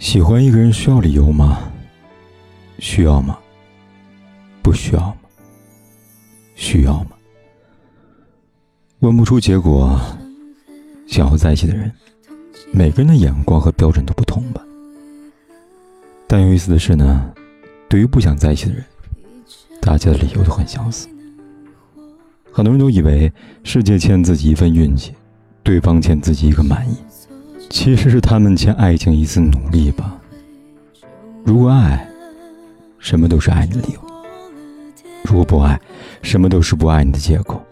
喜欢一个人需要理由吗？需要吗？不需要吗？需要吗？问不出结果，想要在一起的人，每个人的眼光和标准都不同吧。但有意思的是呢，对于不想在一起的人，大家的理由都很相似。很多人都以为世界欠自己一份运气，对方欠自己一个满意。其实是他们欠爱情一次努力吧。如果爱，什么都是爱你的理由；如果不爱，什么都是不爱你的借口。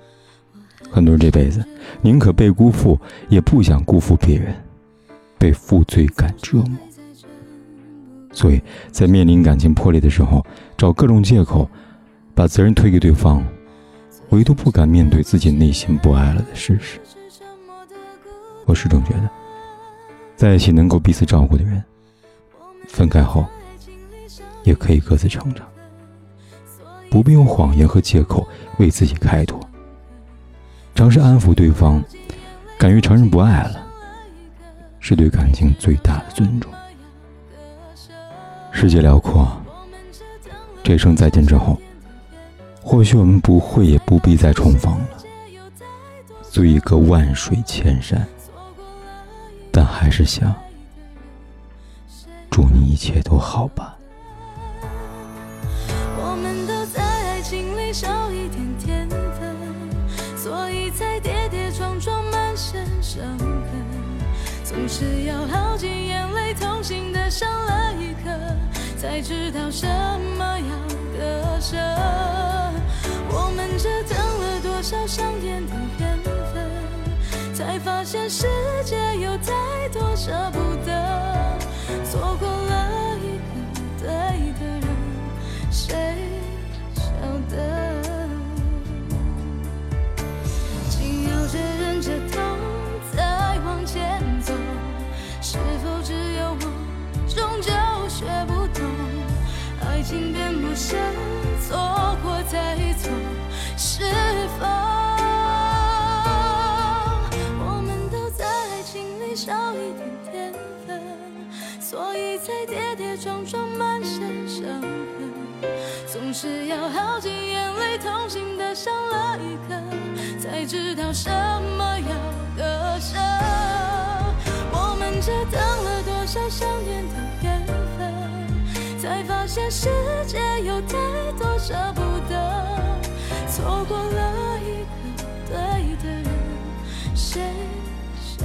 很多人这辈子宁可被辜负，也不想辜负别人，被负罪感折磨。所以在面临感情破裂的时候，找各种借口，把责任推给对方，唯独不敢面对自己内心不爱了的事实。我始终觉得。在一起能够彼此照顾的人，分开后也可以各自成长，不必用谎言和借口为自己开脱。尝试安抚对方，敢于承认不爱了，是对感情最大的尊重。世界辽阔，这声再见之后，或许我们不会也不必再重逢了。一隔万水千山。还是想祝你一切都好吧。我们都在爱情里少一点天分，所以才跌跌撞撞满身伤痕。总是要耗尽眼泪，痛心的伤了一刻，才知道什么要割舍。我们折腾了多少上天的缘分，才发现世界有太。多舍不得，错过了一个对的人，谁晓得？紧咬着忍着痛再往前走，是否只有我终究学不懂？爱情变陌生，少一点天分，所以才跌跌撞撞，满身伤痕，总是要耗尽眼泪，痛心的伤了一刻，才知道什么要割舍。我们折腾了多少想念的缘分，才发现世界有太多舍不得，错过了一个对的人，谁